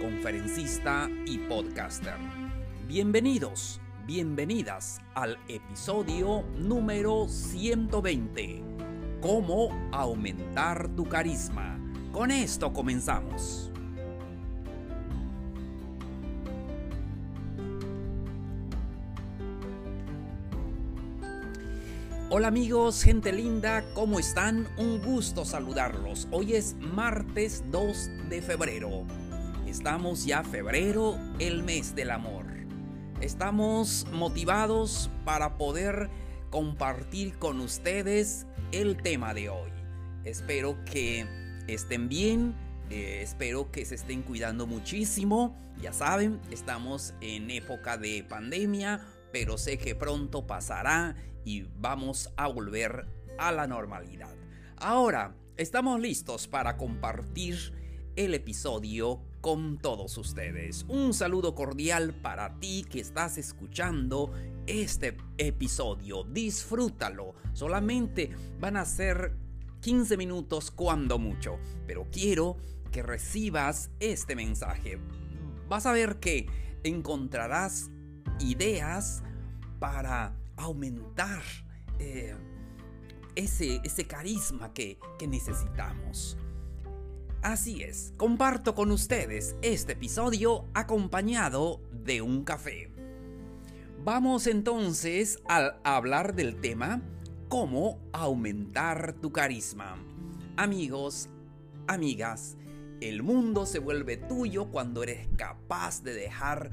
conferencista y podcaster. Bienvenidos, bienvenidas al episodio número 120. ¿Cómo aumentar tu carisma? Con esto comenzamos. Hola amigos, gente linda, ¿cómo están? Un gusto saludarlos. Hoy es martes 2 de febrero. Estamos ya febrero, el mes del amor. Estamos motivados para poder compartir con ustedes el tema de hoy. Espero que estén bien, eh, espero que se estén cuidando muchísimo. Ya saben, estamos en época de pandemia, pero sé que pronto pasará y vamos a volver a la normalidad. Ahora, estamos listos para compartir el episodio con todos ustedes. Un saludo cordial para ti que estás escuchando este episodio. Disfrútalo. Solamente van a ser 15 minutos cuando mucho, pero quiero que recibas este mensaje. Vas a ver que encontrarás ideas para aumentar eh, ese, ese carisma que, que necesitamos. Así es, comparto con ustedes este episodio acompañado de un café. Vamos entonces a hablar del tema cómo aumentar tu carisma. Amigos, amigas, el mundo se vuelve tuyo cuando eres capaz de dejar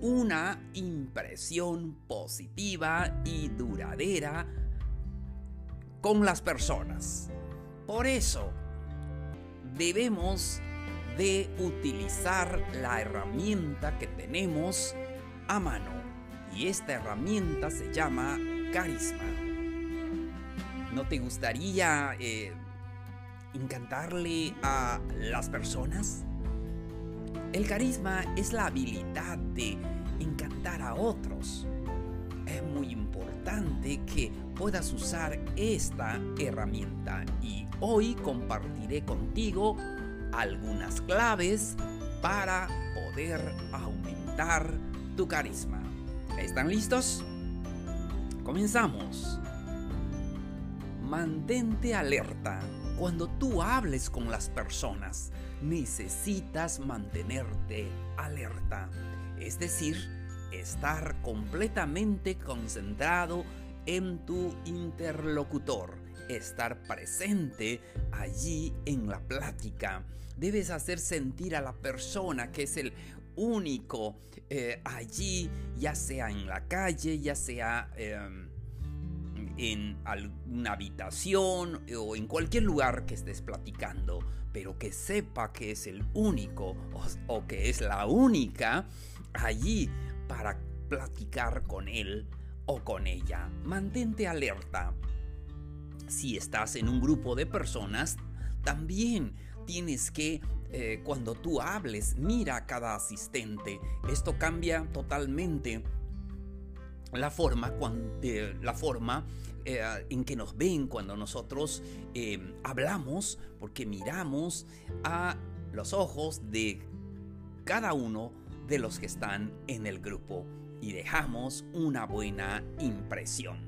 una impresión positiva y duradera con las personas. Por eso, debemos de utilizar la herramienta que tenemos a mano. Y esta herramienta se llama carisma. ¿No te gustaría eh, encantarle a las personas? El carisma es la habilidad de encantar a otros. Que puedas usar esta herramienta y hoy compartiré contigo algunas claves para poder aumentar tu carisma. ¿Están listos? Comenzamos. Mantente alerta cuando tú hables con las personas necesitas mantenerte alerta, es decir, estar completamente concentrado en tu interlocutor, estar presente allí en la plática. Debes hacer sentir a la persona que es el único eh, allí, ya sea en la calle, ya sea... Em, en alguna habitación o en cualquier lugar que estés platicando pero que sepa que es el único o, que es la única allí para platicar con él o con ella. Mantente alerta. Si estás en un grupo de personas, también tienes que, eh, cuando tú hables, mira a cada asistente. Esto cambia totalmente la forma, la forma eh, en que nos ven cuando nosotros eh, hablamos, porque miramos a los ojos de cada uno de los que están en el grupo y dejamos una buena impresión.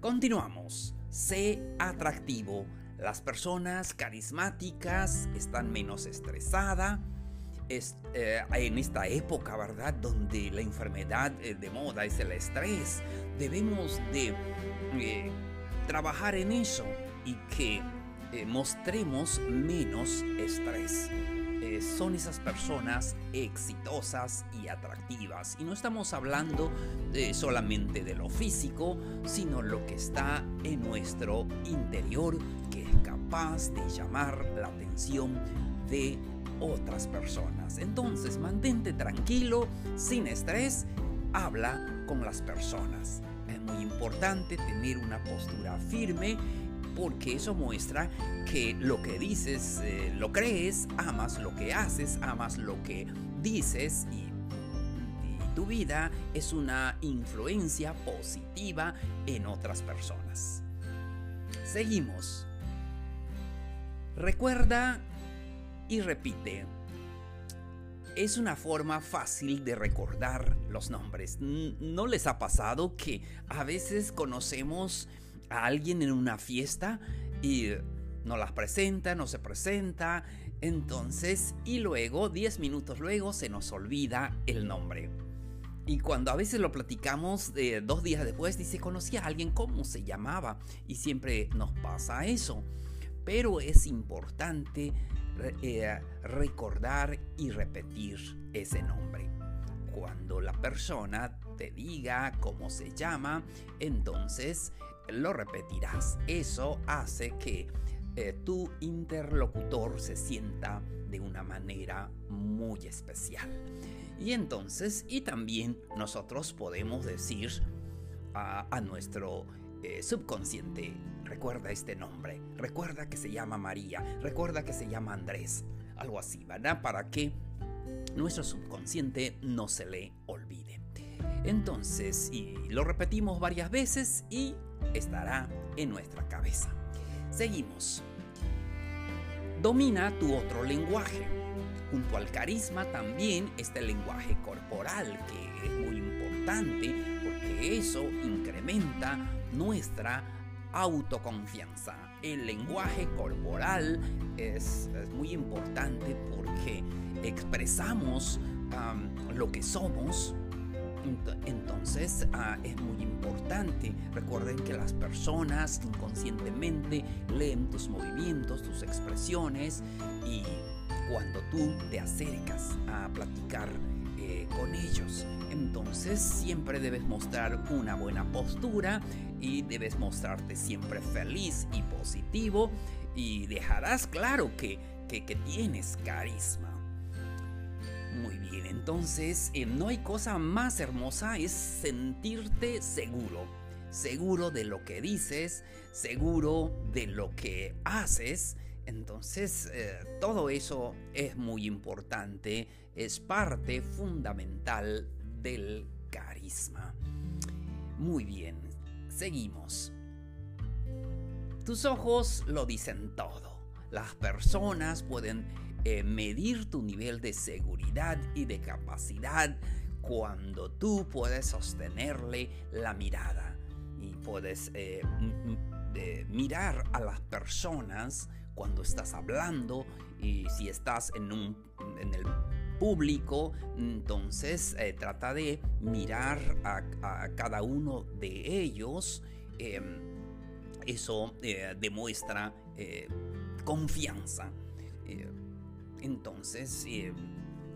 Continuamos. Sé atractivo. Las personas carismáticas están menos estresadas es, eh, en esta época, ¿verdad? Donde la enfermedad eh, de moda es el estrés, debemos de eh, trabajar en eso y que mostremos menos estrés. Son esas personas exitosas y atractivas. Y no estamos hablando solamente de lo físico, sino lo que está en nuestro interior, que es capaz de llamar la atención de otras personas. Entonces, mantente tranquilo, sin estrés, habla con las personas. Es muy importante tener una postura firme porque eso muestra que lo que dices eh, lo crees, amas lo que haces, amas lo que dices y, y tu vida es una influencia positiva en otras personas. Seguimos. Recuerda y repite. Es una forma fácil de recordar los nombres. ¿No les ha pasado que a veces conocemos a alguien en una fiesta y no las presenta, no se presenta, entonces y luego, 10 minutos luego, se nos olvida el nombre? Y cuando a veces lo platicamos dos días después, dice, conocí a alguien, ¿cómo se llamaba? Y siempre nos pasa eso. Pero es importante eh, recordar y repetir ese nombre. Cuando la persona te diga cómo se llama, entonces lo repetirás. Eso hace que eh, tu interlocutor se sienta de una manera muy especial. Y entonces, y también nosotros podemos decir a, nuestro eh, subconsciente, recuerda este nombre, recuerda que se llama María, recuerda que se llama Andrés, algo así, ¿verdad? Para que nuestro subconsciente no se le olvide. Entonces, y lo repetimos varias veces y estará en nuestra cabeza. Seguimos. Domina tu otro lenguaje. Junto al carisma también está el lenguaje corporal, que es muy importante porque eso incrementa nuestra autoconfianza. El lenguaje corporal es, muy importante porque expresamos lo que somos, entonces ah, es muy importante. Recuerden que las personas inconscientemente leen tus movimientos, tus expresiones y cuando tú te acercas a platicar eh, con ellos. Entonces siempre debes mostrar una buena postura y debes mostrarte siempre feliz y positivo y dejarás claro que, que tienes carisma. Muy bien, entonces eh, no hay cosa más hermosa, es sentirte seguro. Seguro de lo que dices, seguro de lo que haces. Entonces eh, todo eso es muy importante, es parte fundamental del carisma. Muy bien, seguimos. Tus ojos lo dicen todo. Las personas pueden eh, medir tu nivel de seguridad y de capacidad cuando tú puedes sostenerle la mirada y puedes eh, mirar a las personas cuando estás hablando y si estás en, un, en el público, entonces eh, trata de mirar a, cada uno de ellos. Em, eso demuestra confianza. Entonces, eh,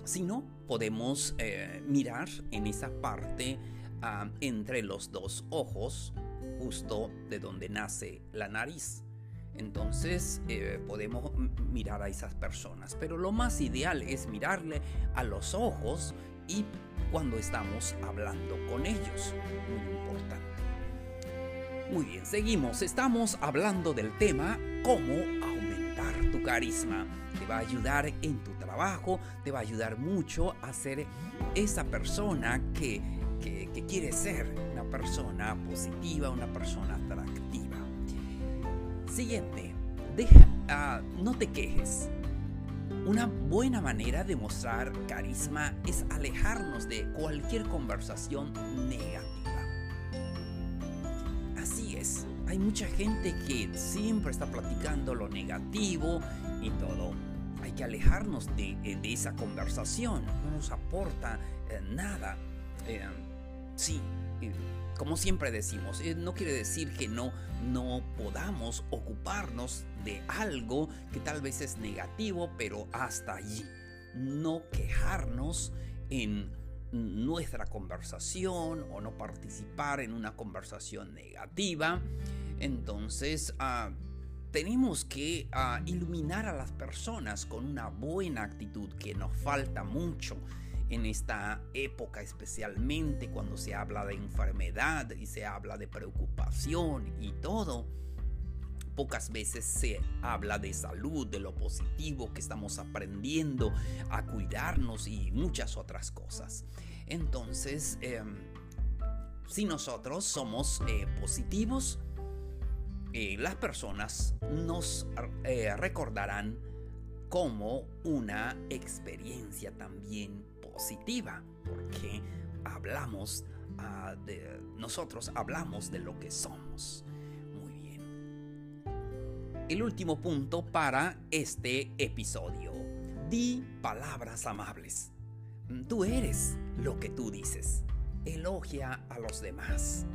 si no, podemos eh, mirar en esa parte ah, entre los dos ojos, justo de donde nace la nariz. Entonces eh, podemos mirar a esas personas. Pero lo más ideal es mirarle a los ojos y cuando estamos hablando con ellos. Muy importante. Muy bien, seguimos. Estamos hablando del tema cómo tu carisma te va a ayudar en tu trabajo, te va a ayudar mucho a ser esa persona que, quiere ser, una persona positiva, una persona atractiva. Siguiente, deja, ah, no te quejes. Una buena manera de mostrar carisma es alejarnos de cualquier conversación negativa. Hay mucha gente que siempre está platicando lo negativo y todo hay que alejarnos de, eh, esa conversación, no nos aporta eh, nada. Eh, sí, como siempre decimos, no quiere decir que no, no podamos ocuparnos de algo que tal vez es negativo, pero hasta allí. No quejarnos en nuestra conversación o no participar en una conversación negativa. Entonces, ah, tenemos que ah, iluminar a las personas con una buena actitud que nos falta mucho en esta época, especialmente cuando se habla de enfermedad y se habla de preocupación y todo. Pocas veces se habla de salud, de lo positivo que estamos aprendiendo a cuidarnos y muchas otras cosas. Entonces, em, si nosotros somos eh, positivos, eh, las personas nos eh, recordarán como una experiencia también positiva, porque hablamos ah, de nosotros hablamos de lo que somos. El último punto para este episodio. Di palabras amables. Tú eres lo que tú dices. Elogia a los demás.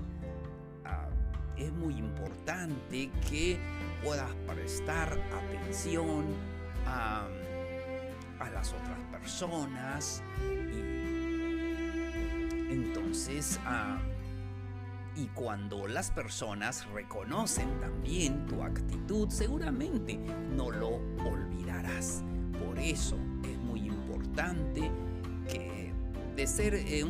Ah, es muy importante que puedas prestar atención a, las otras personas entonces ah, y cuando las personas reconocen también tu actitud seguramente no lo olvidarás por eso es muy importante que de ser eh,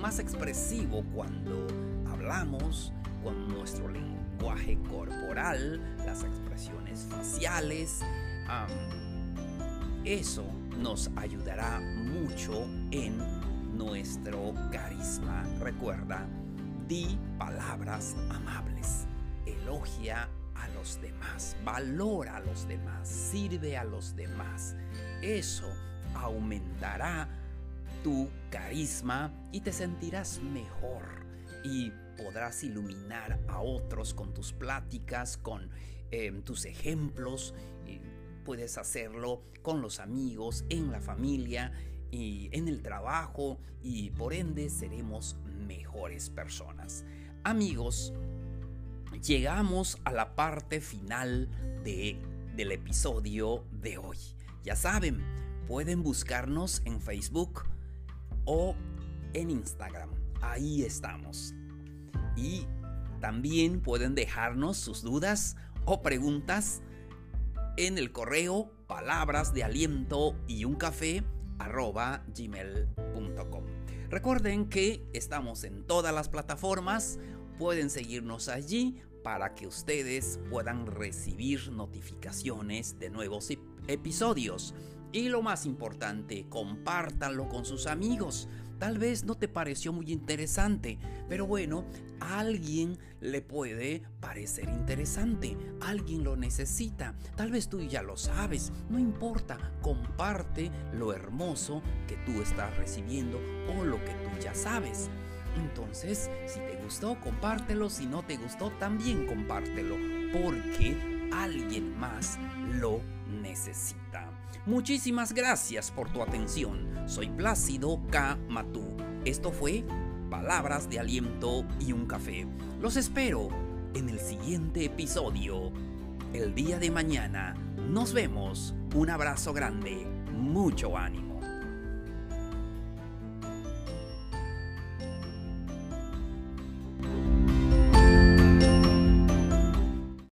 más expresivo cuando hablamos con nuestro lenguaje corporal, las expresiones faciales. eso nos ayudará mucho en nuestro carisma. Recuerda, di palabras amables, elogia a los demás, valora a los demás, sirve a los demás. Eso aumentará tu carisma y te sentirás mejor y podrás iluminar a otros con tus pláticas, con em, tus ejemplos. Puedes hacerlo con los amigos, en la familia y en el trabajo y por ende seremos mejores personas. Amigos, llegamos a la parte final de, del episodio de hoy. Ya saben, pueden buscarnos en Facebook o en Instagram. Ahí estamos. Y también pueden dejarnos sus dudas o preguntas en el correo palabras de aliento y un café arroba gmail.com. Recuerden que estamos en todas las plataformas, pueden seguirnos allí para que ustedes puedan recibir notificaciones de nuevos episodios. Y lo más importante, compártanlo con sus amigos Tal vez no te pareció muy interesante, pero bueno, a alguien le puede parecer interesante, alguien lo necesita, tal vez tú ya lo sabes, no importa, comparte lo hermoso que tú estás recibiendo o lo que tú ya sabes. Entonces, si te gustó, compártelo, si no te gustó, también compártelo, porque alguien más lo necesita. Muchísimas gracias por tu atención. Soy Plácido K. Matú. Esto fue Palabras de Aliento y un Café. Los espero en el siguiente episodio. El día de mañana. Nos vemos. Un abrazo grande. Mucho ánimo.